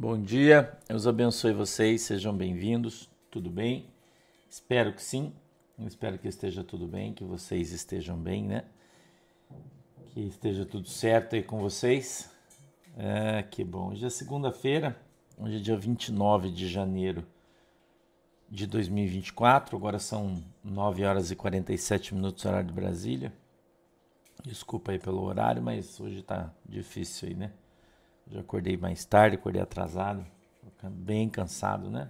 Bom dia, Deus abençoe vocês, sejam bem-vindos, tudo bem? Espero que sim, espero que esteja tudo bem, que vocês estejam bem, né? Que esteja tudo certo aí com vocês. É, que bom. Hoje é segunda-feira, hoje é dia 29 de janeiro de 2024, agora são 9 horas e 47 minutos, horário de Brasília. Desculpa aí pelo horário, mas hoje tá difícil aí, né? Já acordei mais tarde, acordei atrasado, bem cansado, né?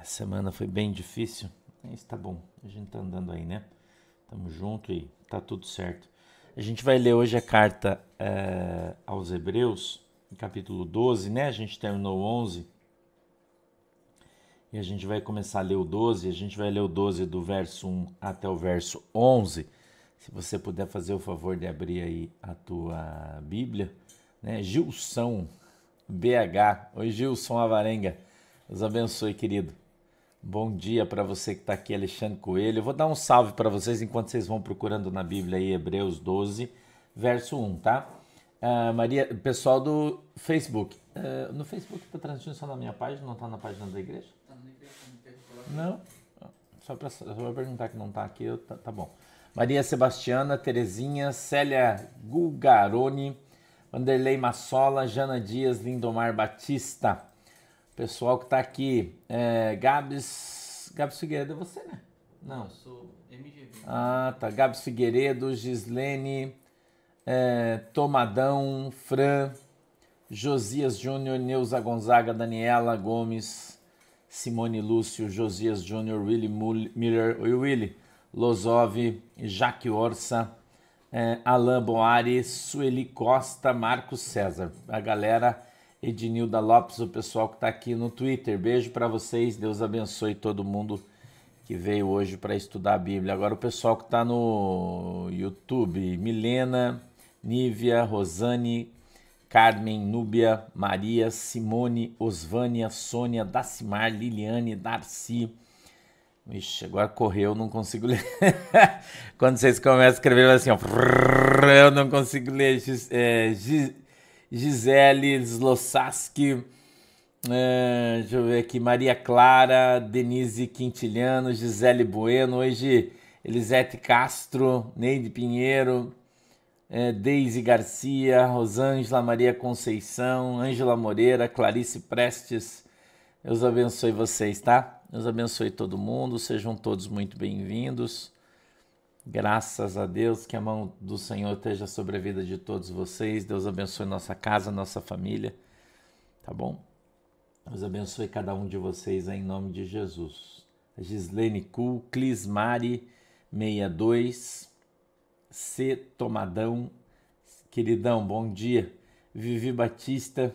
A semana foi bem difícil, mas tá bom, a gente tá andando aí, né? Tamo junto e tá tudo certo. A gente vai ler hoje a carta é, aos Hebreus, capítulo 12, né? A gente terminou 11 e a gente vai começar a ler o 12. A gente vai ler o 12 do verso 1 até o verso 11. Se você puder fazer o favor de abrir aí a tua Bíblia né? Gilson BH. Oi, Gilson Avarenga. Deus abençoe, querido. Bom dia para você que está aqui, Alexandre Coelho. Eu vou dar um salve para vocês enquanto vocês vão procurando na Bíblia aí, Hebreus 12, verso 1, tá? Uh, Maria, pessoal do Facebook. Uh, no Facebook está transmitindo só na minha página, não está na página da igreja? Está na igreja, não Não? Só para perguntar que não está aqui, tá, tá bom. Maria Sebastiana, Terezinha, Célia Gugaroni, Vanderlei Massola, Jana Dias, Lindomar Batista. Pessoal que está aqui. É, Gabs. Gabs Figueiredo é você, né? Não. Eu sou MGV. Ah, tá. Gabs Figueiredo, Gislene, é, Tomadão, Fran, Josias Júnior, Neuza Gonzaga, Daniela Gomes, Simone Lúcio, Josias Júnior, Willy Miller, Willy, Lozov, Jaque Orsa é, Alain Boari, Sueli Costa, Marcos César. A galera Ednilda Lopes, o pessoal que está aqui no Twitter. Beijo para vocês, Deus abençoe todo mundo que veio hoje para estudar a Bíblia. Agora o pessoal que está no YouTube, Milena, Nívia, Rosane, Carmen, Núbia, Maria, Simone, Osvânia, Sônia, Dacimar, Liliane, Darcy, Ixi, agora correu, não consigo ler. Quando vocês começam a escrever, vai assim, ó. Eu não consigo ler. É, Gisele Slossaski. É, deixa eu ver aqui. Maria Clara, Denise Quintiliano, Gisele Bueno. Hoje, Elisete Castro, Neide Pinheiro, é, Deise Garcia, Rosângela Maria Conceição, Ângela Moreira, Clarice Prestes. Deus abençoe vocês, tá? Deus abençoe todo mundo, sejam todos muito bem-vindos. Graças a Deus, que a mão do Senhor esteja sobre a vida de todos vocês. Deus abençoe nossa casa, nossa família. Tá bom? Deus abençoe cada um de vocês em nome de Jesus. Gislene Cool, Clismari 62, C Tomadão, queridão, bom dia. Vivi Batista,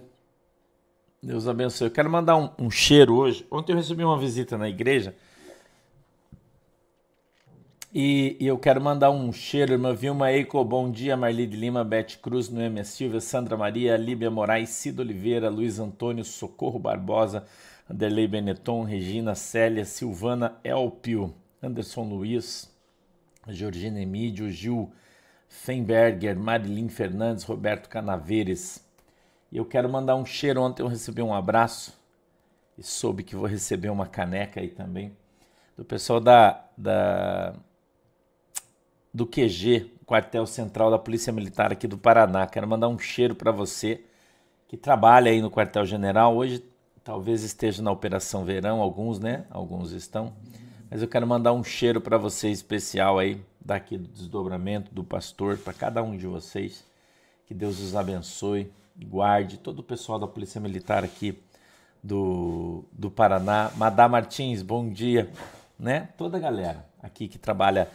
Deus abençoe. Eu quero mandar um, um, cheiro hoje. Ontem eu recebi uma visita na igreja. E, e eu quero mandar um cheiro, irmã Vilma Eico, bom dia, Marli de Lima, Bete Cruz, Noêmia Silva, Sandra Maria, Líbia Moraes, Cido Oliveira, Luiz Antônio, Socorro Barbosa, Anderlei Benetton, Regina Célia, Silvana Elpio, Anderson Luiz, Georgina Emídio, Gil Feinberger, Marilyn Fernandes, Roberto Canaveres, e eu quero mandar um cheiro. Ontem eu recebi um abraço e soube que vou receber uma caneca aí também do pessoal da, da do QG, quartel central da Polícia Militar aqui do Paraná. Quero mandar um cheiro para você que trabalha aí no quartel general. Hoje talvez esteja na Operação Verão, alguns, né? Alguns estão. Mas eu quero mandar um cheiro para você especial aí, daqui do desdobramento do pastor, para cada um de vocês. Que Deus os abençoe guarde, todo o pessoal da Polícia Militar aqui do, do Paraná. Madá Martins, bom dia. Né? Toda a galera aqui que trabalha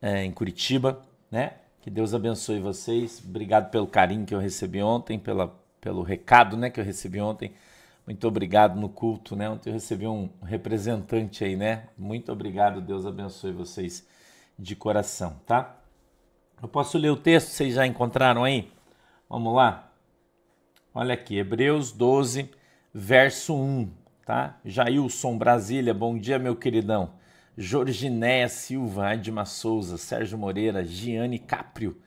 é, em Curitiba, né? Que Deus abençoe vocês. Obrigado pelo carinho que eu recebi ontem, pela, pelo recado né, que eu recebi ontem. Muito obrigado no culto, né? Ontem eu recebi um representante aí, né? Muito obrigado, Deus abençoe vocês de coração, tá? Eu posso ler o texto, vocês já encontraram aí? Vamos lá? Olha aqui, Hebreus 12, verso 1, tá? Jailson Brasília, bom dia, meu queridão. Jorginéia Silva, Edma Souza, Sérgio Moreira, Giane Caprio,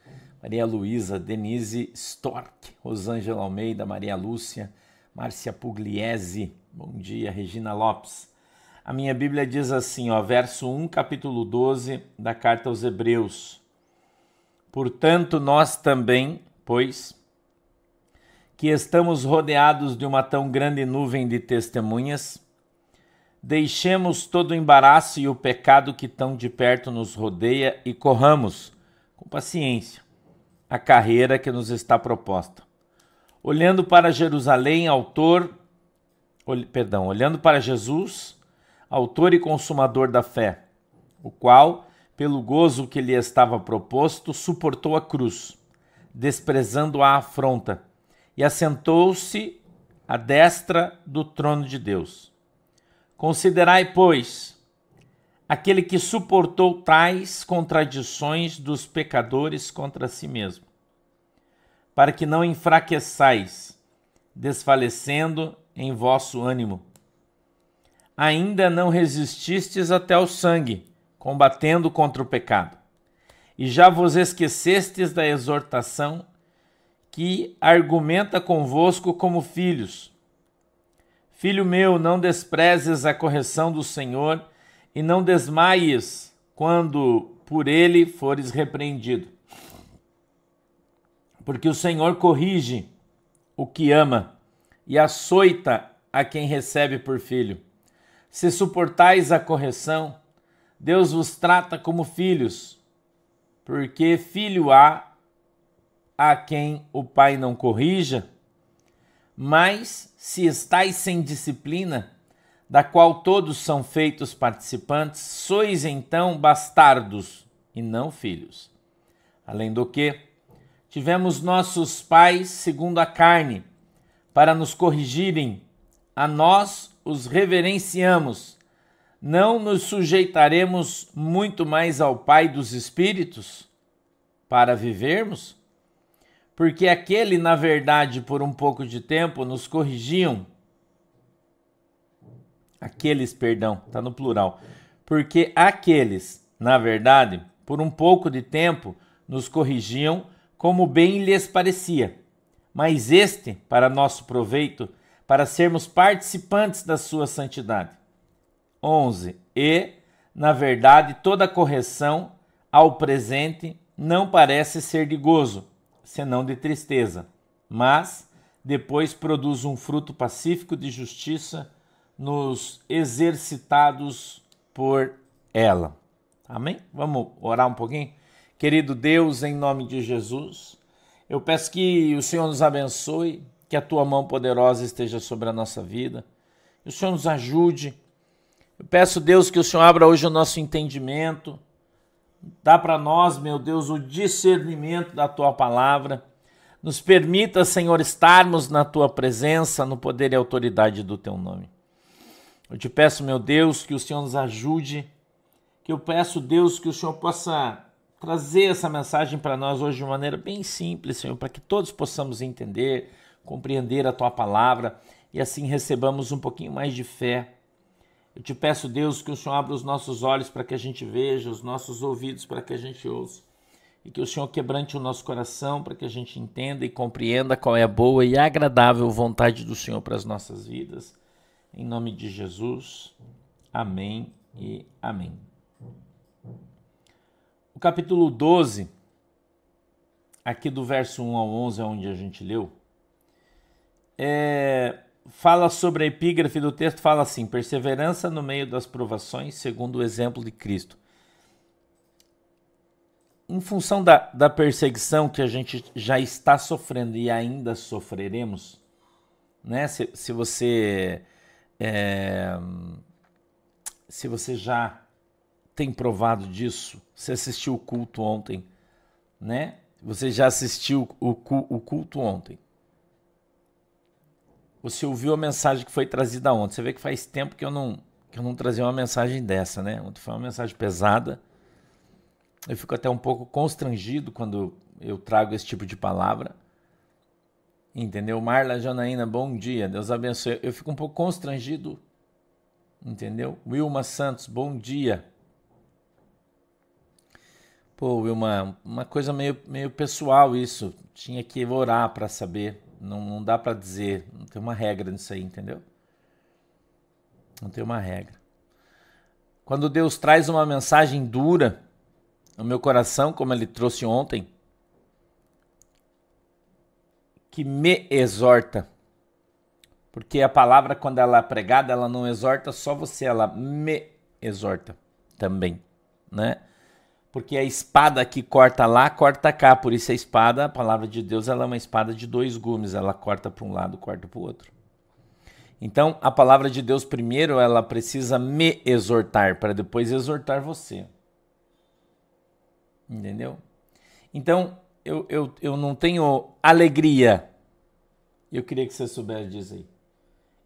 Maria Luísa, Denise Stork, Rosângela Almeida, Maria Lúcia, Márcia Pugliese, bom dia, Regina Lopes. A minha Bíblia diz assim, ó, verso 1, capítulo 12 da carta aos Hebreus. Portanto, nós também, pois, que estamos rodeados de uma tão grande nuvem de testemunhas, deixemos todo o embaraço e o pecado que tão de perto nos rodeia e corramos, com paciência, a carreira que nos está proposta. Olhando para Jerusalém, autor, perdão, olhando para Jesus, autor e consumador da fé, o qual, pelo gozo que lhe estava proposto, suportou a cruz, desprezando a afronta, e assentou-se à destra do trono de Deus. Considerai, pois, aquele que suportou tais contradições dos pecadores contra si mesmo, para que não enfraqueçais, desfalecendo em vosso ânimo. Ainda não resististes até o sangue, combatendo contra o pecado. E já vos esquecestes da exortação que argumenta convosco como filhos. Filho meu, não desprezes a correção do Senhor e não desmaies quando por ele fores repreendido. Porque o Senhor corrige o que ama e açoita a quem recebe por filho. Se suportais a correção, Deus vos trata como filhos, porque filho há a quem o pai não corrija. Mas se estáis sem disciplina, da qual todos são feitos participantes, sois então bastardos e não filhos. Além do que, tivemos nossos pais segundo a carne, para nos corrigirem, a nós os reverenciamos. Não nos sujeitaremos muito mais ao Pai dos Espíritos para vivermos? Porque aquele, na verdade, por um pouco de tempo, nos corrigiam Aqueles, perdão, está no plural. Porque aqueles, na verdade, por um pouco de tempo, nos corrigiam como bem lhes parecia. Mas este, para nosso proveito, para sermos participantes da sua santidade. 11. E, na verdade, toda correção ao presente não parece ser de gozo, senão de tristeza, mas depois produz um fruto pacífico de justiça nos exercitados por ela. Amém? Vamos orar um pouquinho? Querido Deus, em nome de Jesus, eu peço que o Senhor nos abençoe, que a tua mão poderosa esteja sobre a nossa vida, que o Senhor nos ajude. Eu peço, Deus, que o Senhor abra hoje o nosso entendimento, dá para nós, meu Deus, o discernimento da tua palavra. Nos permita, Senhor, estarmos na tua presença, no poder e autoridade do teu nome. Eu te peço, meu Deus, que o Senhor nos ajude, que eu peço, Deus, que o Senhor possa trazer essa mensagem para nós hoje de maneira bem simples, Senhor, para que todos possamos entender, compreender a tua palavra e assim recebamos um pouquinho mais de fé. Eu te peço, Deus, que o Senhor abra os nossos olhos para que a gente veja, os nossos ouvidos para que a gente ouça. E que o Senhor quebrante o nosso coração para que a gente entenda e compreenda qual é a boa e agradável vontade do Senhor para as nossas vidas. Em nome de Jesus, amém e amém. O capítulo 12, aqui do verso 1 ao 11, onde a gente leu, é, fala sobre a epígrafe do texto, fala assim: perseverança no meio das provações, segundo o exemplo de Cristo. Em função da, da perseguição que a gente já está sofrendo e ainda sofreremos, né? Se, se você é, se você já tem provado disso, você assistiu o culto ontem, né? Você já assistiu o, o culto ontem. Você ouviu a mensagem que foi trazida ontem. Você vê que faz tempo que eu não, que eu não trazia uma mensagem dessa, né? Ontem foi uma mensagem pesada. Eu fico até um pouco constrangido quando eu trago esse tipo de palavra Entendeu? Marla Janaína, bom dia. Deus abençoe. Eu fico um pouco constrangido. Entendeu? Wilma Santos, bom dia. Pô, Wilma, uma coisa meio, meio pessoal isso. Tinha que orar para saber. Não, não dá para dizer. Não tem uma regra nisso aí, entendeu? Não tem uma regra. Quando Deus traz uma mensagem dura no meu coração, como ele trouxe ontem, que me exorta. Porque a palavra, quando ela é pregada, ela não exorta só você, ela me exorta também, né? Porque a espada que corta lá, corta cá. Por isso a espada, a palavra de Deus, ela é uma espada de dois gumes. Ela corta para um lado, corta para o outro. Então, a palavra de Deus, primeiro, ela precisa me exortar, para depois exortar você. Entendeu? Então, eu, eu, eu não tenho alegria. Eu queria que você soubesse dizer aí.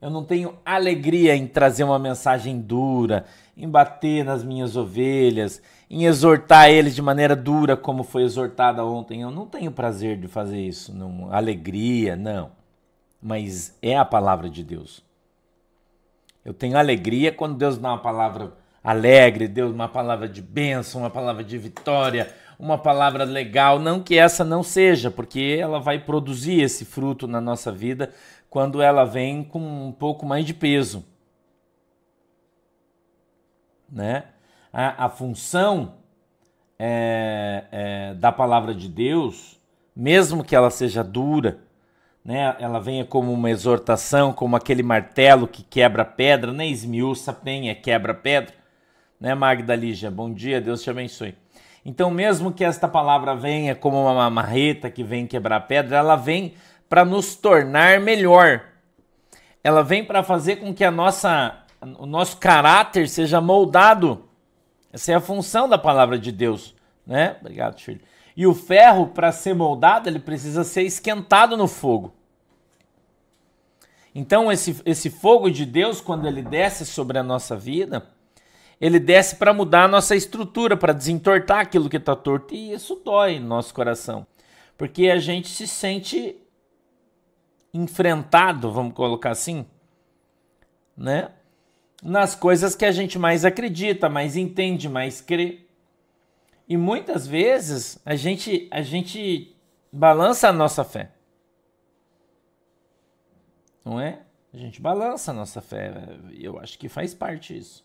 Eu não tenho alegria em trazer uma mensagem dura, em bater nas minhas ovelhas, em exortar eles de maneira dura, como foi exortada ontem. Eu não tenho prazer de fazer isso, não, alegria, não. Mas é a palavra de Deus. Eu tenho alegria quando Deus dá uma palavra alegre, Deus uma palavra de bênção, uma palavra de vitória, uma palavra legal. Não que essa não seja, porque ela vai produzir esse fruto na nossa vida quando ela vem com um pouco mais de peso. Né? A, a função é, é, da palavra de Deus, mesmo que ela seja dura, né, ela venha como uma exortação, como aquele martelo que quebra pedra, nem né, esmiuça penha, quebra pedra, né, Magda Lígia? Bom dia, Deus te abençoe. Então, mesmo que esta palavra venha como uma marreta que vem quebrar pedra, ela vem para nos tornar melhor. Ela vem para fazer com que a nossa, o nosso caráter seja moldado. Essa é a função da palavra de Deus, né? Obrigado, filho. E o ferro, para ser moldado, ele precisa ser esquentado no fogo. Então, esse, esse fogo de Deus, quando ele desce sobre a nossa vida, ele desce para mudar a nossa estrutura, para desentortar aquilo que está torto. E isso dói no nosso coração. Porque a gente se sente enfrentado, vamos colocar assim, né? Nas coisas que a gente mais acredita, mais entende, mais crê. E muitas vezes a gente a gente balança a nossa fé. Não é? A gente balança a nossa fé. Eu acho que faz parte isso.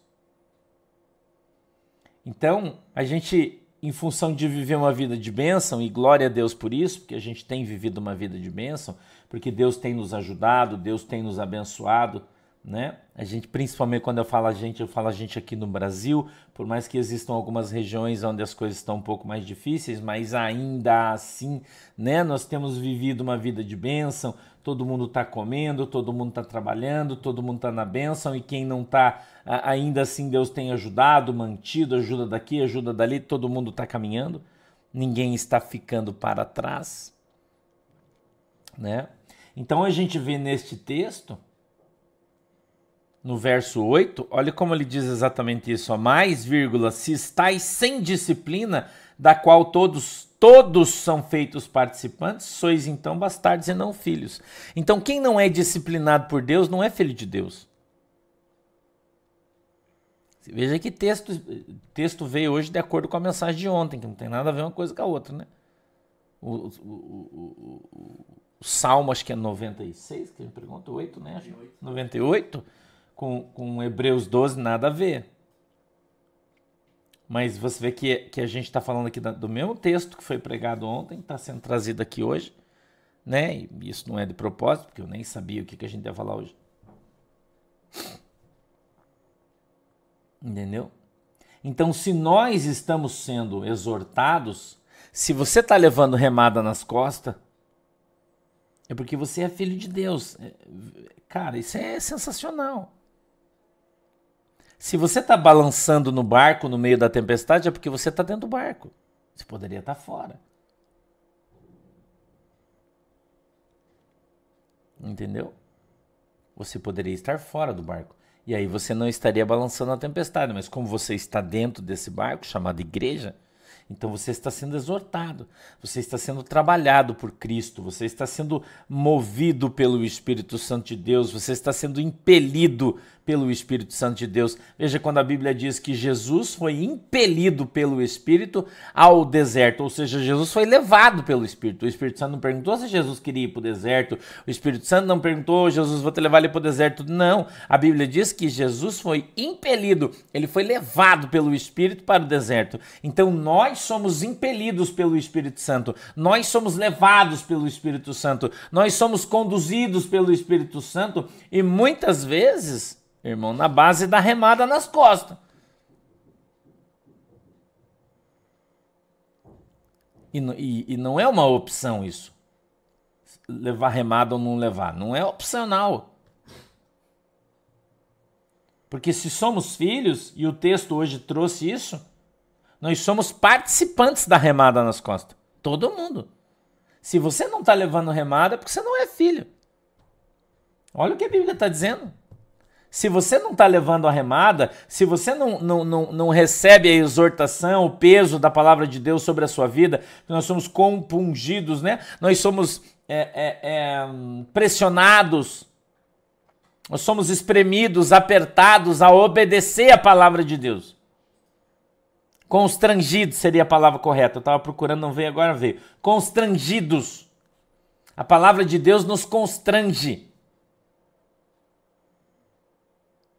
Então, a gente em função de viver uma vida de bênção, e glória a Deus por isso, porque a gente tem vivido uma vida de bênção, porque Deus tem nos ajudado, Deus tem nos abençoado, né? A gente, principalmente quando eu falo a gente, eu falo a gente aqui no Brasil, por mais que existam algumas regiões onde as coisas estão um pouco mais difíceis, mas ainda assim, né? Nós temos vivido uma vida de bênção, todo mundo está comendo, todo mundo está trabalhando, todo mundo está na bênção, e quem não está, ainda assim Deus tem ajudado, mantido, ajuda daqui, ajuda dali, todo mundo está caminhando, ninguém está ficando para trás, né? Então a gente vê neste texto, no verso 8, olha como ele diz exatamente isso, ó, mais, vírgula, se estáis sem disciplina, da qual todos todos são feitos participantes, sois então bastardos e não filhos. Então quem não é disciplinado por Deus não é filho de Deus. Veja que texto, texto veio hoje de acordo com a mensagem de ontem, que não tem nada a ver uma coisa com a outra, né? O, o, o, o Salmo, acho que é 96, que me pergunta, 8, né? 98, 98 com, com Hebreus 12, nada a ver. Mas você vê que, que a gente está falando aqui do mesmo texto que foi pregado ontem, está sendo trazido aqui hoje, né? E isso não é de propósito, porque eu nem sabia o que, que a gente ia falar hoje. Entendeu? Então, se nós estamos sendo exortados, se você está levando remada nas costas, é porque você é filho de Deus. É, cara, isso é sensacional. Se você está balançando no barco no meio da tempestade, é porque você está dentro do barco. Você poderia estar tá fora. Entendeu? Você poderia estar fora do barco. E aí você não estaria balançando a tempestade. Mas como você está dentro desse barco chamado igreja, Então você está sendo exortado, você está sendo trabalhado por Cristo, você está sendo movido pelo Espírito Santo de Deus, você está sendo impelido pelo Espírito Santo de Deus. Veja quando a Bíblia diz que Jesus foi impelido pelo Espírito ao deserto, ou seja, Jesus foi levado pelo Espírito. O Espírito Santo não perguntou se Jesus queria ir para o deserto, o Espírito Santo não perguntou, Jesus, vou te levar ele para o deserto. Não, a Bíblia diz que Jesus foi impelido, ele foi levado pelo Espírito para o deserto. Então nós somos impelidos pelo Espírito Santo, nós somos levados pelo Espírito Santo, nós somos conduzidos pelo Espírito Santo e muitas vezes irmão, na base da remada nas costas. E, e, e não é uma opção isso. Levar remada ou não levar. Não é opcional. Porque se somos filhos, e o texto hoje trouxe isso, nós somos participantes da remada nas costas. Todo mundo. Se você não está levando remada, é porque você não é filho. Olha o que a Bíblia está dizendo. Se você não está levando a remada, se você não, não, não, não, recebe a exortação, o peso da palavra de Deus sobre a sua vida, nós somos compungidos, né? nós somos é, é, é, pressionados, nós somos espremidos, apertados a obedecer a palavra de Deus. Constrangidos seria a palavra correta. Eu estava procurando, não veio, agora veio. Constrangidos. A palavra de Deus nos constrange.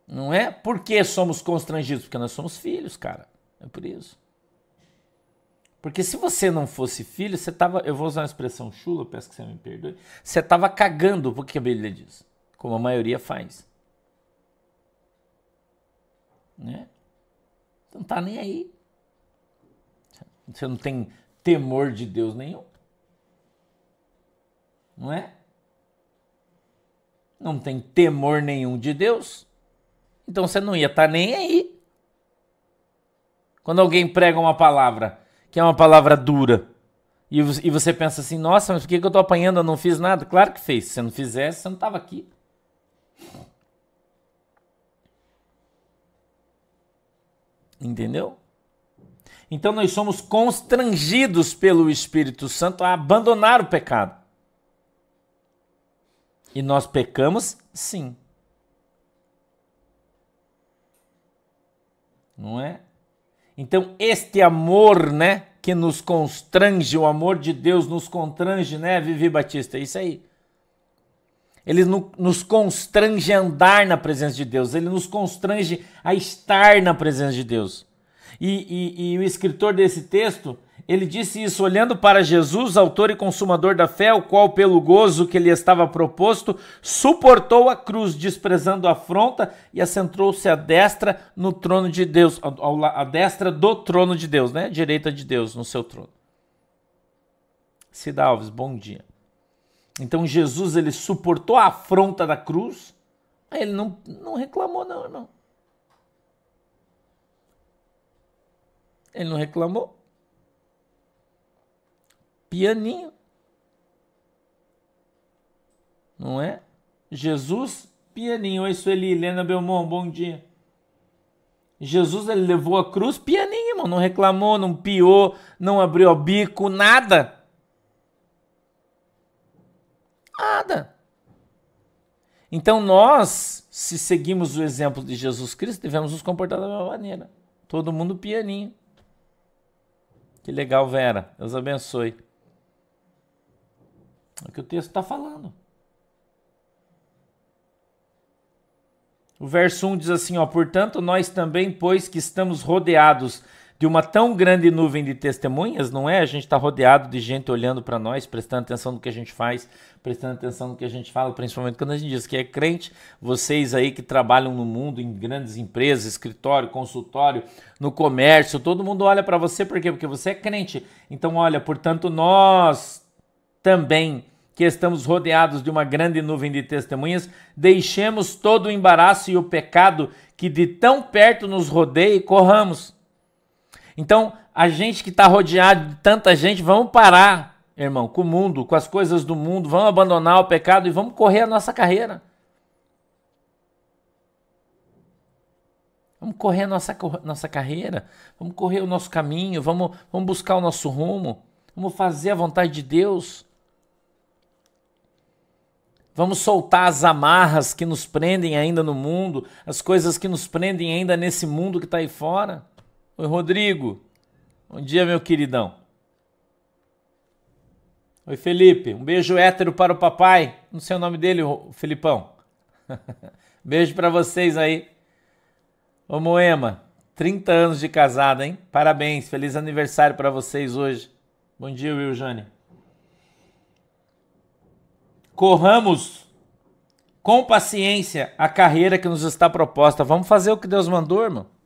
Não é porque somos constrangidos, porque nós somos filhos, cara. É por isso. Porque se você não fosse filho, você tava, eu vou usar uma expressão chula, peço que você me perdoe, você tava cagando porque a Bíblia diz, como a maioria faz. Né? Não tá nem aí. Você não tem temor de Deus nenhum. Não é? Não tem temor nenhum de Deus. Então você não ia estar tá nem aí. Quando alguém prega uma palavra que é uma palavra dura e você pensa assim: nossa, mas por que eu estou apanhando? Eu não fiz nada. Claro que fez. Se você não fizesse, você não estava aqui. Entendeu? Então nós somos constrangidos pelo Espírito Santo a abandonar o pecado. E nós pecamos, sim. não é? Então, este amor, né, que nos constrange, o amor de Deus nos constrange, né, Vivi Batista? É isso aí. Ele nos constrange a andar na presença de Deus, ele nos constrange a estar na presença de Deus. E, e, e o escritor desse texto, ele disse isso olhando para Jesus, autor e consumador da fé, o qual, pelo gozo que lhe estava proposto, suportou a cruz, desprezando a afronta e assentou-se à destra no trono de Deus, à destra do trono de Deus, né? Direita de Deus no seu trono. Cida Alves, bom dia. Então Jesus ele suportou a afronta da cruz, ele não, não reclamou, não, irmão. Ele não reclamou pianinho. Não é? Jesus, pianinho. Oi, Sueli, Helena Belmont, bom dia. Jesus ele levou a cruz pianinho, irmão. Não reclamou, não piou, não abriu o bico, nada. Nada. Então nós, se seguimos o exemplo de Jesus Cristo, devemos nos comportar da mesma maneira. Todo mundo pianinho. Que legal, Vera. Deus abençoe. É o que o texto está falando. O verso 1 diz assim: ó, portanto, nós também, pois que estamos rodeados de uma tão grande nuvem de testemunhas, não é? A gente está rodeado de gente olhando para nós, prestando atenção no que a gente faz, prestando atenção no que a gente fala, principalmente quando a gente diz que é crente. Vocês aí que trabalham no mundo, em grandes empresas, escritório, consultório, no comércio, todo mundo olha para você, por quê? Porque você é crente. Então, olha, portanto, nós também que estamos rodeados de uma grande nuvem de testemunhas, deixemos todo o embaraço e o pecado que de tão perto nos rodeia e corramos. Então, a gente que está rodeado de tanta gente, vamos parar, irmão, com o mundo, com as coisas do mundo, vamos abandonar o pecado e vamos correr a nossa carreira. Vamos correr a nossa, nossa carreira, vamos correr o nosso caminho, vamos, vamos buscar o nosso rumo, vamos fazer a vontade de Deus. Vamos soltar as amarras que nos prendem ainda no mundo, as coisas que nos prendem ainda nesse mundo que está aí fora. Oi, Rodrigo. Bom dia, meu queridão. Oi, Felipe. Um beijo hétero para o papai. Não sei o nome dele, Felipão. beijo para vocês aí. Ô Moema, 30 anos de casada, hein? Parabéns, feliz aniversário para vocês hoje. Bom dia, Will Jane. Corramos com paciência a carreira que nos está proposta. Vamos fazer o que Deus mandou, irmão.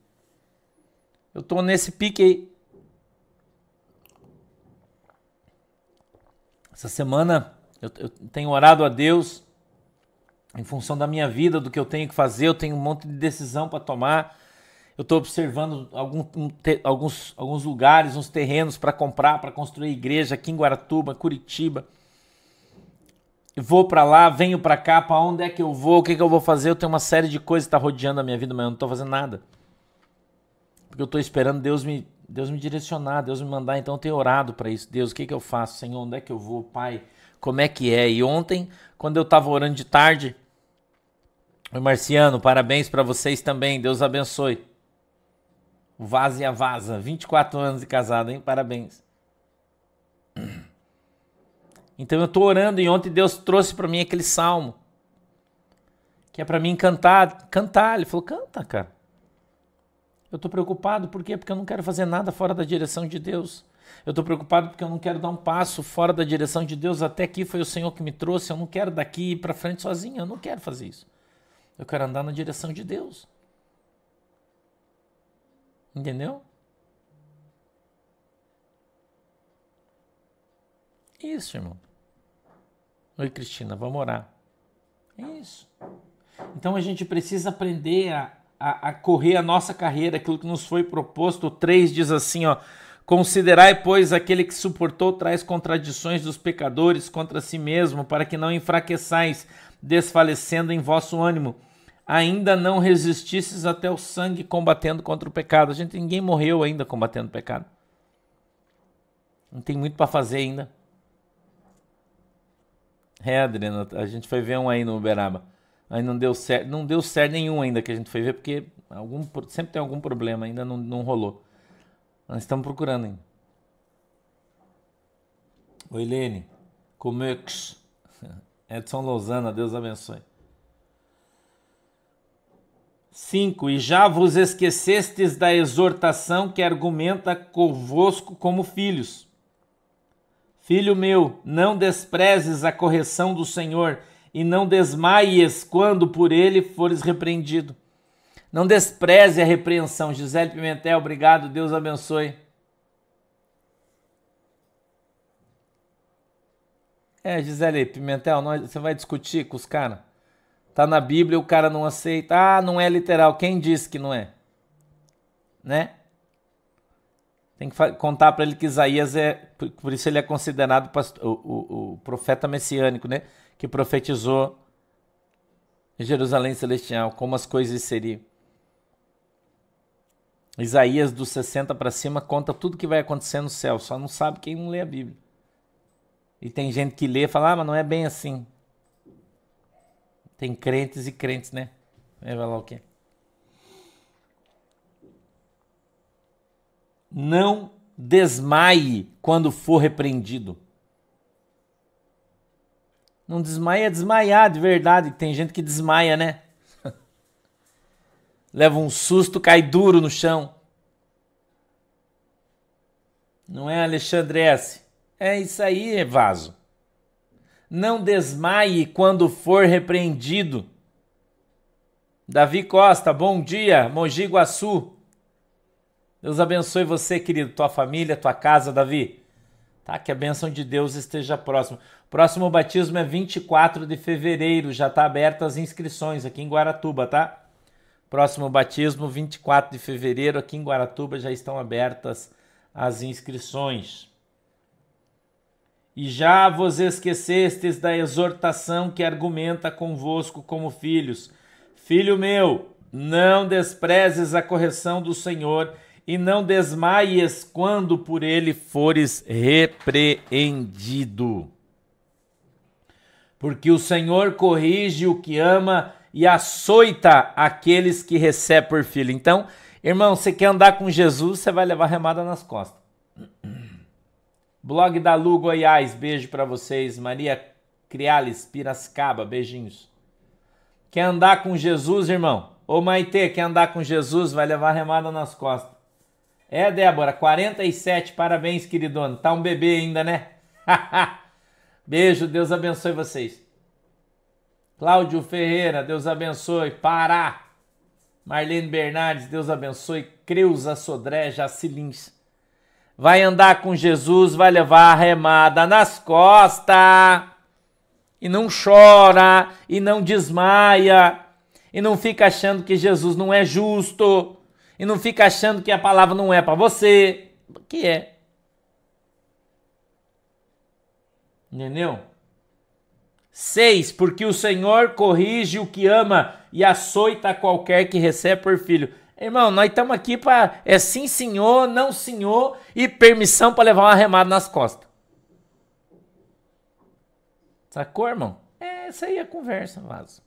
Eu tô nesse pique aí. Essa semana eu, eu tenho orado a Deus em função da minha vida, do que eu tenho que fazer, eu tenho um monte de decisão para tomar. Eu estou observando algum, um, te, alguns, alguns lugares, uns terrenos para comprar, para construir igreja aqui em Guaratuba, Curitiba. vou para lá, venho para cá, para onde é que eu vou, o que, que eu vou fazer? Eu tenho uma série de coisas que está rodeando a minha vida, mas eu não estou fazendo nada. Porque eu estou esperando Deus me, Deus me direcionar, Deus me mandar. Então eu tenho orado para isso. Deus, o que, que eu faço? Senhor, onde é que eu vou? Pai, como é que é? E ontem, quando eu estava orando de tarde, Marciano, parabéns para vocês também. Deus abençoe. O Vaza e a Vaza, 24 anos de casado, hein? Parabéns. Então eu estou orando e ontem Deus trouxe para mim aquele salmo. Que é para mim cantar, cantar. Ele falou: "Canta, cara". Eu estou preocupado por quê? Porque eu não quero fazer nada fora da direção de Deus. Eu estou preocupado porque eu não quero dar um passo fora da direção de Deus. Até aqui foi o Senhor que me trouxe. Eu não quero daqui para frente sozinho. Eu não quero fazer isso. Eu quero andar na direção de Deus. Entendeu? Isso, irmão. Oi, Cristina, vamos orar. Isso. Então a gente precisa aprender a, a, a, correr a nossa carreira, aquilo que nos foi proposto. O 3 diz assim, ó. Considerai, pois, aquele que suportou traz contradições dos pecadores contra si mesmo, para que não enfraqueçais desfalecendo em vosso ânimo, ainda não resistisses até o sangue combatendo contra o pecado. A gente ninguém morreu ainda combatendo o pecado. Não tem muito para fazer ainda. É, Adriana, a gente foi ver um aí no Uberaba. Aí não deu certo, não deu certo nenhum ainda que a gente foi ver, porque algum, sempre tem algum problema, ainda não, não rolou. Nós estamos procurando ainda. Oi, Lene. Comex. Edson Lousana, Deus abençoe. 5. E já vos esquecestes da exortação que argumenta convosco como filhos. Filho meu, não desprezes a correção do Senhor e não desmaies quando por ele fores repreendido. Não despreze a repreensão. Gisele Pimentel, obrigado, Deus abençoe. É, Gisele Pimentel, nós, você vai discutir com os caras? Tá na Bíblia, o cara não aceita. Ah, não é literal. Quem disse que não é? Né? Tem que contar para ele que Isaías é, por isso ele é considerado o, o, o profeta messiânico, né? Que profetizou Jerusalém celestial como as coisas seriam. Isaías dos 60 para cima conta tudo que vai acontecer no céu, só não sabe quem não lê a Bíblia. E tem gente que lê e fala, ah, mas não é bem assim. Tem crentes e crentes, né? Vai o quê? Não desmaie quando for repreendido. Não desmaia, é desmaiar de verdade. Tem gente que desmaia, né? Leva um susto, cai duro no chão. Não é Alexandre S? É isso aí, vaso. Não desmaie quando for repreendido. Davi Costa, bom dia, Mogi Guaçu. Deus abençoe você, querido, tua família, tua casa, Davi. Tá? Que a bênção de Deus esteja próximo. Próximo batismo é 24 de fevereiro, já está abertas as inscrições aqui em Guaratuba, tá? Próximo batismo, 24 de fevereiro, aqui em Guaratuba já estão abertas as inscrições. E já vos esquecestes da exortação que argumenta convosco como filhos. Filho meu, Não desprezes a correção do Senhor e não desmaies quando por ele fores repreendido. Porque o Senhor corrige o que ama e açoita aqueles que recebem por filho. Então, irmão, você quer andar com Jesus, você vai levar remada nas costas. Blog da Lu Goiás, beijo para vocês. Maria Criales, Piracicaba, beijinhos. Quer andar com Jesus, irmão? Ô Maite, quer andar com Jesus, vai levar remada nas costas. É, Débora, 47, parabéns, queridona. Tá um bebê ainda, né? Beijo, Deus abençoe vocês. Cláudio Ferreira, Deus abençoe. Pará. Marlene Bernardes, Deus abençoe. Creuza Sodré, Jacilins vai andar com Jesus, vai levar a remada nas costas. E não chora, e não desmaia, e não fica achando que Jesus não é justo, e não fica achando que a palavra não é para você, que é. Entendeu? Seis, porque o Senhor corrige o que ama e açoita qualquer que recebe por filho. Irmão, nós estamos aqui para é sim senhor, não senhor e permissão para levar uma remada nas costas. Sacou, irmão? É, essa aí é a conversa, vaso.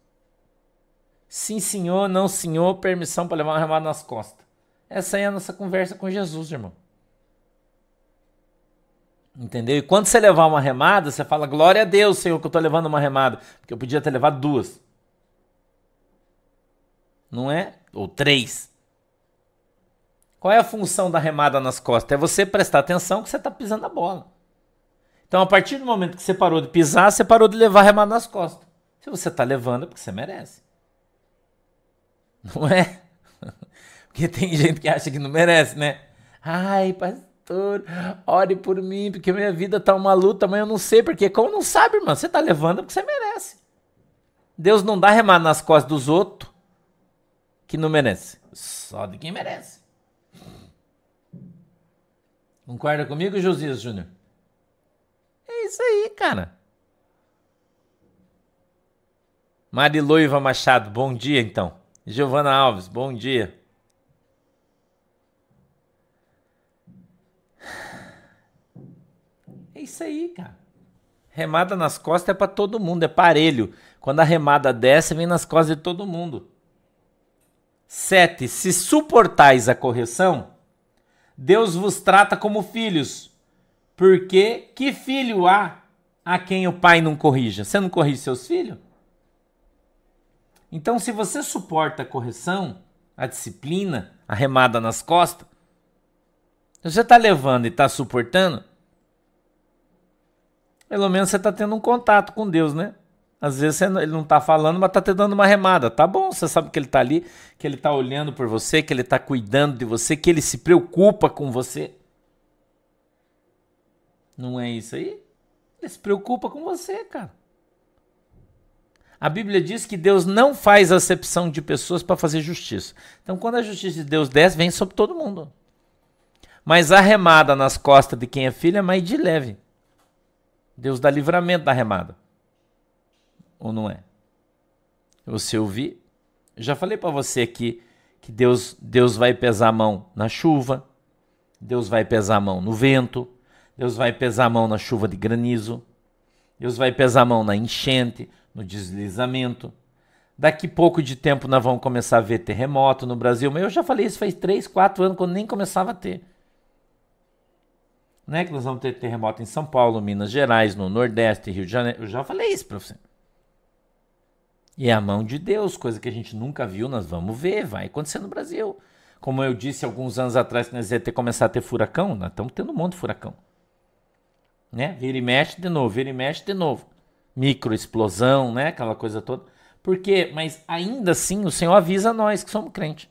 Sim senhor, não senhor, permissão para levar uma remada nas costas. Essa aí é a nossa conversa com Jesus, irmão. Entendeu? E quando você levar uma remada, você fala, glória a Deus, Senhor, que eu estou levando uma remada. Porque eu podia ter levado duas. Não é? Ou três. Qual é a função da remada nas costas? É você prestar atenção que você está pisando a bola. Então, a partir do momento que você parou de pisar, você parou de levar a remada nas costas. Se você está levando, é porque você merece. Não é? Porque tem gente que acha que não merece, né? Ai, pastor, ore por mim, porque minha vida tá uma luta, mas eu não sei porque. Como não sabe, irmão? Você tá levando porque você merece. Deus não dá remada nas costas dos outros que não merece. Só de quem merece. Concorda comigo, Josias Júnior? É isso aí, cara. Mariloiva Machado, bom dia então. Giovana Alves, bom dia. Isso aí, cara. Remada nas costas é para todo mundo, é parelho. Quando a remada desce, vem nas costas de todo mundo. 7. Se suportais a correção, Deus vos trata como filhos. Porque que filho há a quem o pai não corrija? Você não corrige seus filhos? Então, se você suporta a correção, a disciplina, a remada nas costas, você está levando e está suportando, pelo menos você está tendo um contato com Deus, né? Às vezes ele não está falando, mas está te dando uma remada. Tá bom, você sabe que ele está ali, que ele está olhando por você, que ele está cuidando de você, que ele se preocupa com você. Não é isso aí? Ele se preocupa com você, cara. A Bíblia diz que Deus não faz acepção de pessoas para fazer justiça. Então, quando a justiça de Deus desce, vem sobre todo mundo. Mas a remada nas costas de quem é filho é mais de leve. Deus dá livramento da remada ou não é? Você ouvir? Já falei para você aqui que Deus, Deus vai pesar a mão na chuva, Deus vai pesar a mão no vento, Deus vai pesar a mão na chuva de granizo, Deus vai pesar a mão na enchente, no deslizamento. Daqui pouco de tempo nós vamos começar a ver terremoto no Brasil, mas eu já falei isso faz 3, 4 anos, quando nem começava a ter. Não é que nós vamos ter terremoto em São Paulo, Minas Gerais, no Nordeste, Rio de Janeiro. Eu já falei isso para você. E é a mão de Deus, coisa que a gente nunca viu, nós vamos ver, vai acontecer no Brasil. Como eu disse alguns anos atrás que nós ia ter começar a ter furacão, nós estamos tendo um monte de furacão. Né? Vira e mexe de novo, vira e mexe de novo. Micro explosão, né? Aquela coisa toda. Por quê? Mas ainda assim o Senhor avisa nós que somos crentes.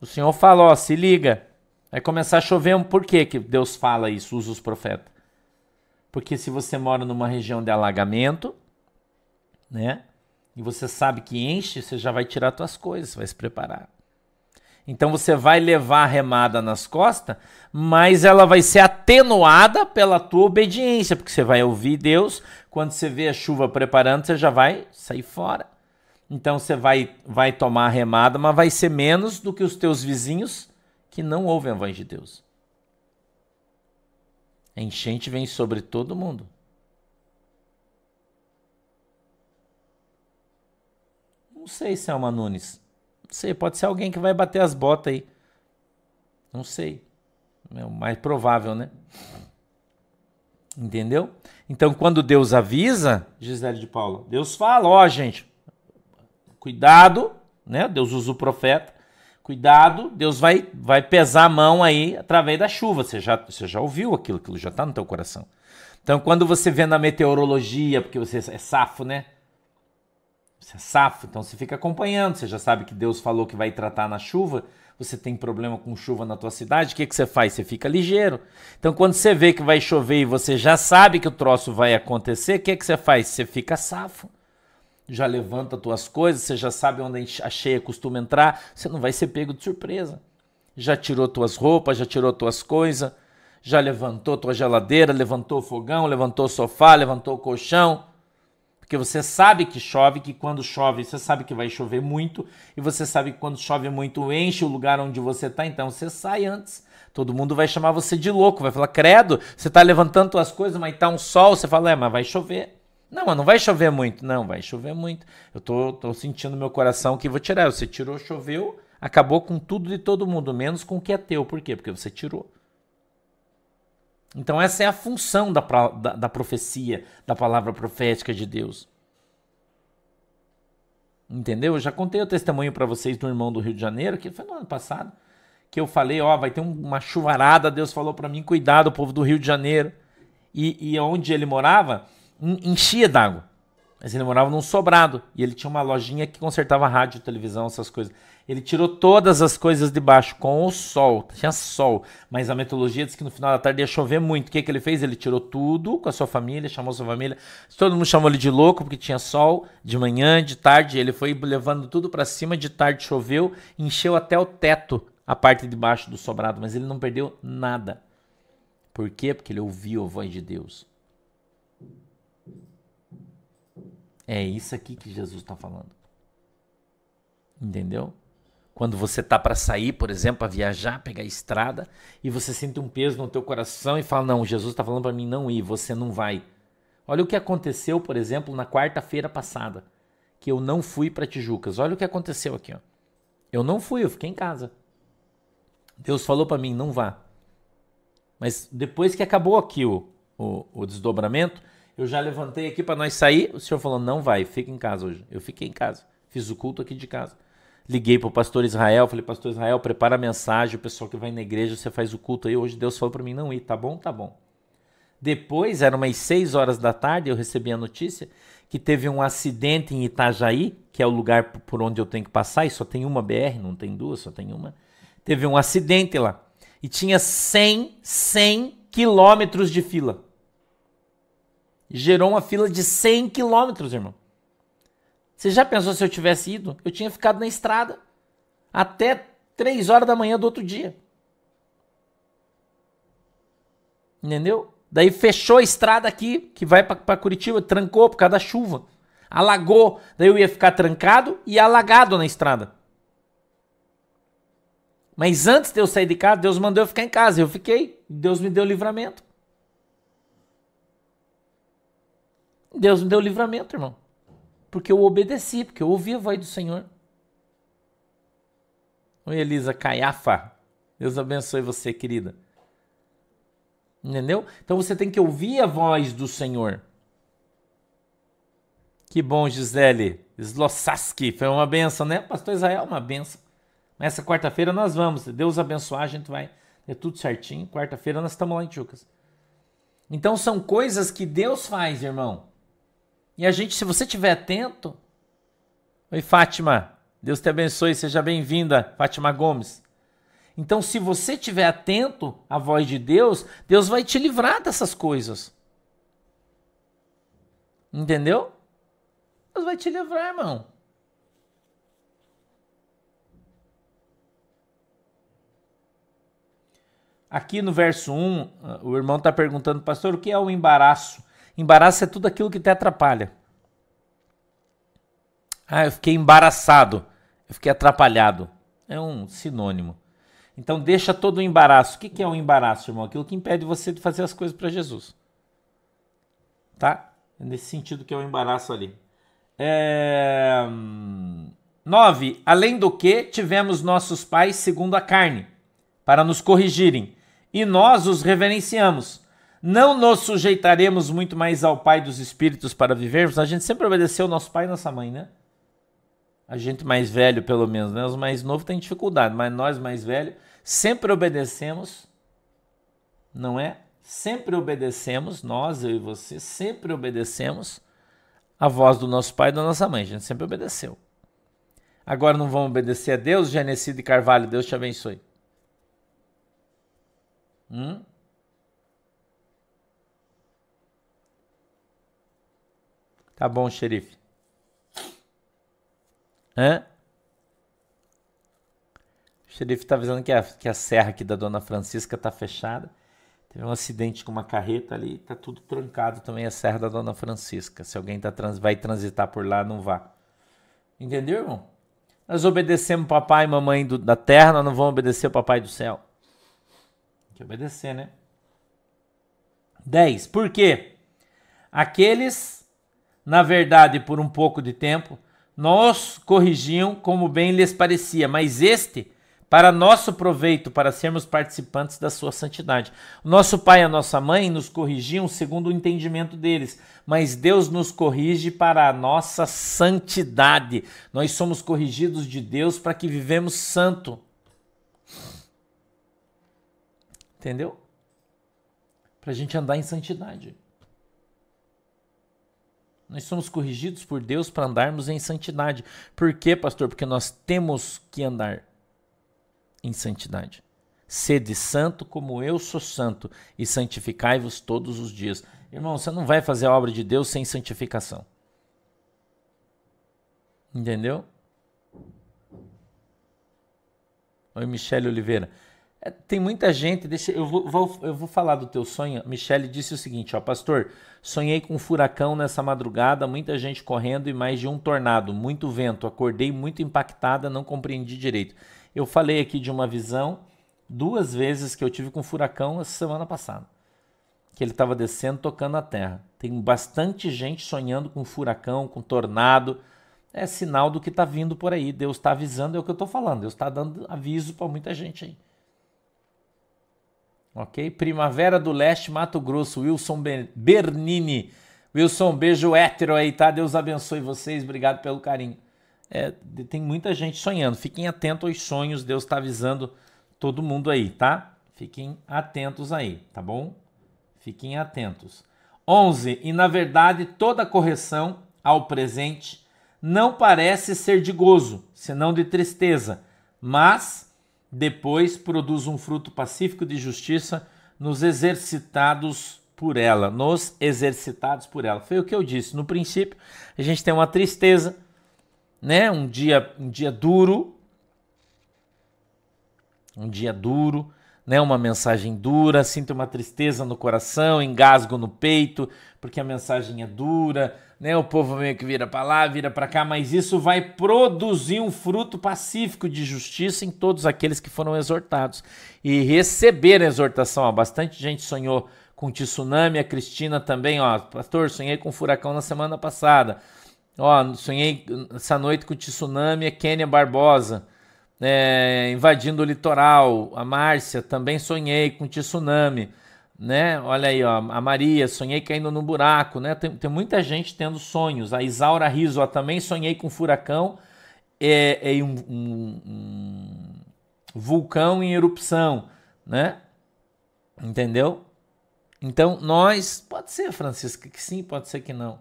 O Senhor fala, ó, se liga. Vai começar a chover. Por que, que Deus fala isso, usa os profetas? Porque se você mora numa região de alagamento, né? E você sabe que enche, você já vai tirar suas coisas, vai se preparar. Então você vai levar a remada nas costas, mas ela vai ser atenuada pela tua obediência, porque você vai ouvir Deus, quando você vê a chuva preparando, você já vai sair fora. Então você vai, vai tomar a remada, mas vai ser menos do que os teus vizinhos que não ouvem a voz de Deus. A enchente vem sobre todo mundo. Não sei, Selma Nunes. Não sei, pode ser alguém que vai bater as botas aí. Não sei. É o mais provável, né? Entendeu? Então, quando Deus avisa, Gisele de Paula, Deus fala, ó, oh, gente, cuidado, né? Deus usa o profeta. Cuidado, Deus vai, vai pesar a mão aí através da chuva. Você já, você já ouviu aquilo, aquilo já está no teu coração. Então, quando você vê na meteorologia, porque você é safo, né? Você é safo, então você fica acompanhando. Você já sabe que Deus falou que vai tratar na chuva. Você tem problema com chuva na tua cidade, o que, que você faz? Você fica ligeiro. Então, quando você vê que vai chover e você já sabe que o troço vai acontecer, o que, que você faz? Você fica safo já levanta tuas coisas, você já sabe onde a cheia costuma entrar, você não vai ser pego de surpresa. Já tirou tuas roupas, já tirou tuas coisas, já levantou tua geladeira, levantou o fogão, levantou o sofá, levantou o colchão. Porque você sabe que chove, que quando chove, você sabe que vai chover muito, e você sabe que quando chove muito, enche o lugar onde você está, então você sai antes. Todo mundo vai chamar você de louco, vai falar, credo, você está levantando tuas coisas, mas está um sol, você fala, é, mas vai chover. Não, mas não vai chover muito. Não, vai chover muito. Eu tô, tô sentindo meu coração que vou tirar. Você tirou, choveu, acabou com tudo de todo mundo, menos com o que é teu. Por quê? Porque você tirou. Então essa é a função da, da, da profecia, da palavra profética de Deus. Entendeu? Eu já contei o testemunho para vocês do irmão do Rio de Janeiro, que foi no ano passado, que eu falei, ó, vai ter uma chuvarada, Deus falou para mim, cuidado, povo do Rio de Janeiro. E, e onde ele morava, enchia d'água. Mas ele morava num sobrado e ele tinha uma lojinha que consertava rádio, televisão, essas coisas. Ele tirou todas as coisas de baixo com o sol, tinha sol, mas a meteorologia diz que no final da tarde ia chover muito. O que, que ele fez? Ele tirou tudo com a sua família, chamou sua família. Todo mundo chamou ele de louco porque tinha sol de manhã, de tarde. Ele foi levando tudo para cima. De tarde choveu, encheu até o teto a parte de baixo do sobrado, mas ele não perdeu nada. Por quê? Porque ele ouviu a voz de Deus. É isso aqui que Jesus está falando. Entendeu? Quando você tá para sair, por exemplo, para viajar, pegar a estrada e você sente um peso no teu coração e fala: "Não, Jesus está falando para mim não ir, você não vai". Olha o que aconteceu, por exemplo, na quarta-feira passada, que eu não fui para Tijucas. Olha o que aconteceu aqui, ó. Eu não fui, eu fiquei em casa. Deus falou para mim: "Não vá". Mas depois que acabou aqui o, o, o desdobramento, eu já levantei aqui para nós sair. O senhor falou: não vai, fica em casa hoje. Eu fiquei em casa. Fiz o culto aqui de casa. Liguei para o pastor Israel. Falei: Pastor Israel, prepara a mensagem. O pessoal que vai na igreja, você faz o culto aí. Hoje Deus falou para mim não ir. Tá bom? Tá bom. Depois, eram umas 6 horas da tarde, eu recebi a notícia que teve um acidente em Itajaí, que é o lugar por onde eu tenho que passar, e só tem uma BR, não tem duas, só tem uma. Teve um acidente lá. E tinha 100, 100 quilômetros de fila gerou uma fila de 100 quilômetros, irmão. Você já pensou se eu tivesse ido? Eu tinha ficado na estrada até 3 horas da manhã do outro dia. Entendeu? Daí fechou a estrada aqui, que vai para Curitiba, trancou por causa da chuva. Alagou. Daí eu ia ficar trancado e alagado na estrada. Mas antes de eu sair de casa, Deus mandou eu ficar em casa. Eu fiquei. Deus me deu livramento. Deus me deu livramento, irmão. Porque eu obedeci, porque eu ouvi a voz do Senhor. Oi, Elisa Caiafa. Deus abençoe você, querida. Entendeu? Então você tem que ouvir a voz do Senhor. Que bom, Gisele. Slossaski. Foi uma benção, né? Pastor Israel, uma benção. Nessa quarta-feira nós vamos. Deus abençoar, a gente vai. É tudo certinho. Quarta-feira nós estamos lá em Chucas. Então são coisas que Deus faz, irmão. E a gente, se você estiver atento. Oi, Fátima. Deus te abençoe, seja bem-vinda, Fátima Gomes. Então, se você estiver atento à voz de Deus, Deus vai te livrar dessas coisas. Entendeu? Deus vai te livrar, irmão. Aqui no verso 1, o irmão está perguntando, pastor, o que é o embaraço? Embaraço é tudo aquilo que te atrapalha. Ah, eu fiquei embaraçado. Eu fiquei atrapalhado. É um sinônimo. Então deixa todo o embaraço. O que é o um embaraço, irmão? Aquilo que impede você de fazer as coisas para Jesus. Tá? É nesse sentido que é o embaraço ali. É... Nove. Além do que, tivemos nossos pais segundo a carne, para nos corrigirem, e nós os reverenciamos. Não nos sujeitaremos muito mais ao Pai dos Espíritos para vivermos? A gente sempre obedeceu nosso pai e nossa mãe, né? A gente mais velho, pelo menos, né? Os mais novos têm dificuldade, mas nós mais velhos sempre obedecemos, não é? Sempre obedecemos, nós, eu e você, sempre obedecemos a voz do nosso pai e da nossa mãe. A gente sempre obedeceu. Agora não vão obedecer a Deus, Genecido e Carvalho, Deus te abençoe. Hum? Tá bom, xerife. Hã? O xerife tá avisando que a, que a serra aqui da Dona Francisca tá fechada. Teve um acidente com uma carreta ali, tá tudo trancado também a serra da Dona Francisca. Se alguém tá trans, vai transitar por lá, não vá. Entendeu, irmão? Nós obedecemos papai e mamãe do, da terra, nós não vamos obedecer o papai do céu. Tem que obedecer, né? 10. Por quê? Aqueles, na verdade, por um pouco de tempo, nos corrigiam como bem lhes parecia, mas este, para nosso proveito, para sermos participantes da sua santidade. Nosso pai e a nossa mãe nos corrigiam segundo o entendimento deles, mas Deus nos corrige para a nossa santidade. Nós somos corrigidos de Deus para que vivemos santo. Entendeu? Para a gente andar em santidade. Nós somos corrigidos por Deus para andarmos em santidade. Por quê, pastor? Porque nós temos que andar em santidade. Sede santo como eu sou santo, e santificai-vos todos os dias. Irmão, você não vai fazer a obra de Deus sem santificação. Entendeu? Oi, Michele Oliveira. Tem muita gente, deixa, eu, vou, vou, eu vou falar do teu sonho. Michele disse o seguinte, ó, pastor, sonhei com um furacão nessa madrugada, muita gente correndo e mais de um tornado, muito vento. Acordei muito impactada, não compreendi direito. Eu falei aqui de uma visão duas vezes que eu tive com um furacão essa semana passada. Que ele estava descendo, tocando a terra. Tem bastante gente sonhando com furacão, com tornado. É sinal do que está vindo por aí. Deus está avisando, é o que eu estou falando. Deus está dando aviso para muita gente aí. Ok? Primavera do Leste, Mato Grosso, Wilson Bernini. Wilson, beijo hétero aí, tá? Deus abençoe vocês, obrigado pelo carinho. É, tem muita gente sonhando. Fiquem atentos aos sonhos, Deus está avisando todo mundo aí, tá? Fiquem atentos aí, tá bom? Fiquem atentos. 11. E na verdade, toda correção ao presente não parece ser de gozo, senão de tristeza, mas depois produz um fruto pacífico de justiça nos exercitados por ela, nos exercitados por ela. Foi o que eu disse. No princípio, a gente tem uma tristeza, né? Um dia, um dia duro, um dia duro, né? Uma mensagem dura, sinto uma tristeza no coração, engasgo no peito, porque a mensagem é dura, né? O povo meio que vira para lá, vira para cá, mas isso vai produzir um fruto pacífico de justiça em todos aqueles que foram exortados e receberam a exortação. Ó, bastante gente sonhou com tsunami, a Cristina também, ó, pastor, sonhei com furacão na semana passada. Ó, sonhei essa noite com tsunami, a Kênia Barbosa, é, invadindo o litoral. A Márcia, também sonhei com tsunami, né? Olha aí, ó, a Maria, sonhei caindo no buraco, né? Tem, tem muita gente tendo sonhos. A Isaura Riso, ó, também sonhei com furacão e, e um, um, um vulcão em erupção, né? Entendeu? Então, nós, pode ser, Francisca, que sim, pode ser que não,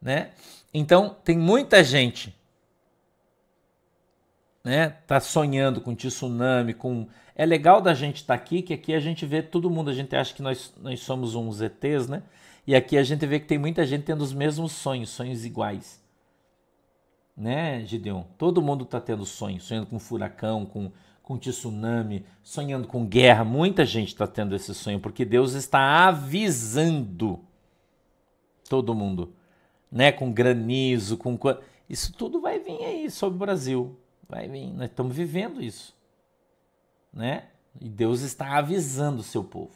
né? Então, tem muita gente, né? Tá sonhando com tsunami, com é legal da gente estar tá aqui, que aqui a gente vê todo mundo, a gente acha que nós, nós somos uns ETs, né? E aqui a gente vê que tem muita gente tendo os mesmos sonhos, sonhos iguais. Né, Gideon? Todo mundo está tendo sonhos, sonhando com furacão, com, com tsunami, sonhando com guerra. Muita gente está tendo esse sonho, porque Deus está avisando todo mundo né, com granizo, com Isso tudo vai vir aí sobre o Brasil. Vai vir. Nós estamos vivendo isso. Né? E Deus está avisando o seu povo.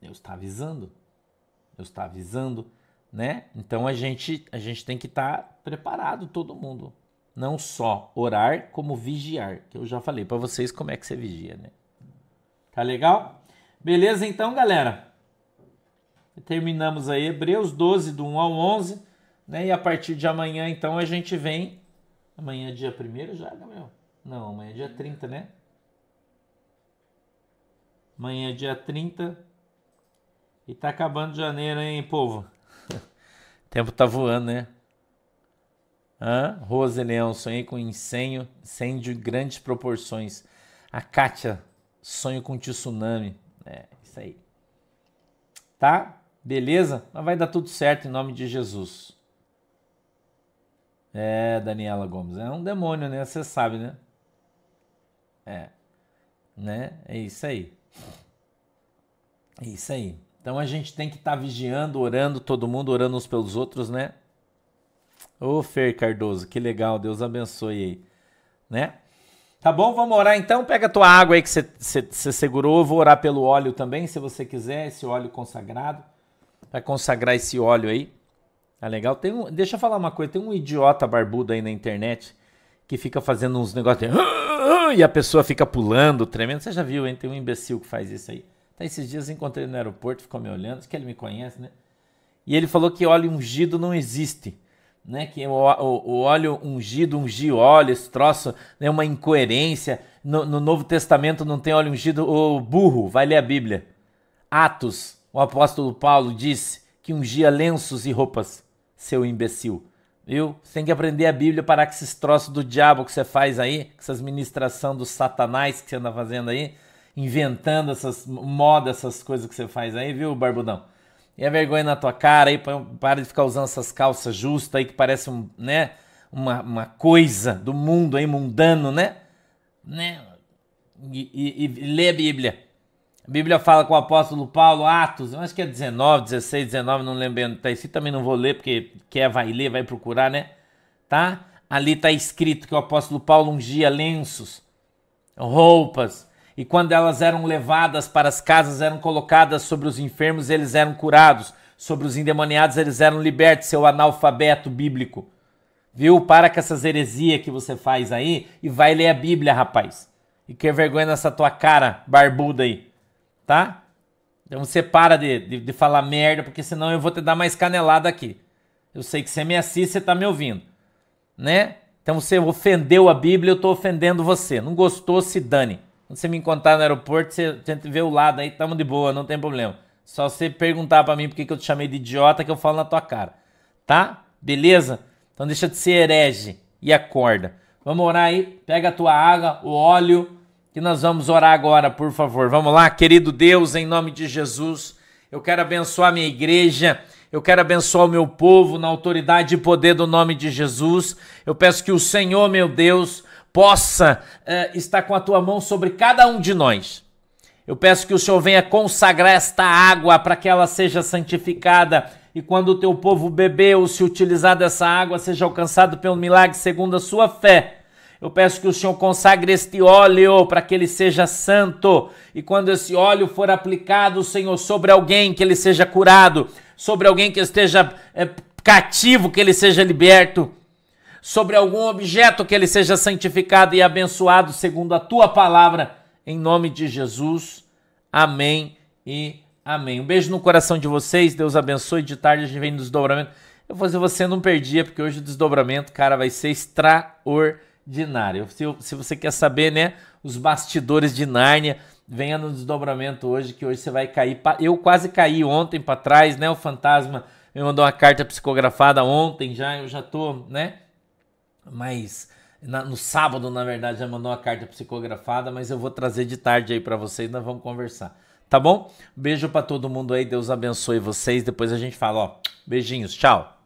Deus está avisando. Deus está avisando, né? Então a gente, a gente tem que estar tá preparado, todo mundo. Não só orar, como vigiar. Que eu já falei para vocês como é que você vigia, né? Tá legal? Beleza então, galera? Terminamos aí Hebreus 12, do 1 ao 11. Né? E a partir de amanhã, então, a gente vem. Amanhã é dia 1 já, Gabriel? Não, amanhã é dia 30, né? Amanhã é dia 30. E tá acabando janeiro, hein, povo? tempo tá voando, né? Hã? Rose Leão, sonhei com incêndio, incêndio de grandes proporções. A Kátia, sonho com tsunami. É, isso aí. Tá? Beleza? Mas vai dar tudo certo em nome de Jesus. É, Daniela Gomes. É um demônio, né? Você sabe, né? É. Né? É isso aí. É isso aí. Então a gente tem que estar tá vigiando, orando, todo mundo orando uns pelos outros, né? Ô Fer Cardoso, que legal, Deus abençoe aí, né? Tá bom, vamos orar então. Pega a tua água aí que você segurou. Eu vou orar pelo óleo também, se você quiser, esse óleo consagrado. Vai consagrar esse óleo aí. Tá legal? Tem um, deixa eu falar uma coisa: tem um idiota barbudo aí na internet que fica fazendo uns negócios e a pessoa fica pulando, tremendo. Você já viu, hein? Tem um imbecil que faz isso aí. Tá, esses dias eu encontrei ele no aeroporto, ficou me olhando, que ele me conhece, né? E ele falou que óleo ungido não existe, né? Que o, o, o óleo ungido, ungir óleo, esse troço, né? Uma incoerência. No, no Novo Testamento não tem óleo ungido, o burro, vai ler a Bíblia. Atos, o apóstolo Paulo disse que ungia lenços e roupas, seu imbecil. Viu? Você tem que aprender a Bíblia para que esses troços do diabo que você faz aí, essas ministração do satanás que você anda fazendo aí, inventando essas modas, essas coisas que você faz aí, viu, Barbudão? E a vergonha na tua cara aí, para de ficar usando essas calças justas aí que parece um, né, uma, uma coisa do mundo aí, mundano, né? né? E, e, e lê a Bíblia. A Bíblia fala com o apóstolo Paulo, Atos, eu acho que é 19, 16, 19, não lembro onde está isso, também não vou ler, porque quer vai ler, vai procurar, né? Tá? Ali está escrito que o apóstolo Paulo ungia lenços, roupas, e quando elas eram levadas para as casas, eram colocadas sobre os enfermos, eles eram curados. Sobre os endemoniados, eles eram libertos, seu analfabeto bíblico. Viu? Para com essas heresias que você faz aí e vai ler a Bíblia, rapaz. E que vergonha nessa tua cara barbuda aí, tá? Então você para de, de, de, falar merda, porque senão eu vou te dar mais canelada aqui. Eu sei que você me assiste, você tá me ouvindo, né? Então você ofendeu a Bíblia, eu tô ofendendo você. Não gostou, se dane. Quando você me encontrar no aeroporto, você tenta ver o lado aí, tamo de boa, não tem problema. Só você perguntar para mim por que eu te chamei de idiota que eu falo na tua cara. Tá? Beleza? Então deixa de ser herege e acorda. Vamos orar aí. Pega a tua água, o óleo, que nós vamos orar agora, por favor. Vamos lá, querido Deus, em nome de Jesus. Eu quero abençoar minha igreja. Eu quero abençoar o meu povo na autoridade e poder do nome de Jesus. Eu peço que o Senhor, meu Deus, possa uh, estar com a tua mão sobre cada um de nós. Eu peço que o Senhor venha consagrar esta água para que ela seja santificada e quando o teu povo beber ou se utilizar dessa água seja alcançado pelo milagre segundo a sua fé. Eu peço que o Senhor consagre este óleo para que ele seja santo e quando esse óleo for aplicado, Senhor, sobre alguém que ele seja curado, sobre alguém que esteja é, cativo, que ele seja liberto sobre algum objeto que ele seja santificado e abençoado segundo a tua palavra, em nome de Jesus. Amém e amém. Um beijo no coração de vocês, Deus abençoe. De tarde a gente vem no desdobramento. Eu vou dizer, você não perdia, porque hoje o desdobramento, cara, vai ser extraordinário. Se, se você quer saber, né, os bastidores de Nárnia, venha no desdobramento hoje, que hoje você vai cair. Eu quase caí ontem para trás, né? O fantasma me mandou uma carta psicografada ontem já, eu já tô, né? mas na, no sábado, na verdade, já mandou uma carta psicografada, mas eu vou trazer de tarde aí para vocês, nós vamos conversar. Tá bom? Beijo para todo mundo aí, Deus abençoe vocês. Depois a gente fala, ó. Beijinhos, tchau.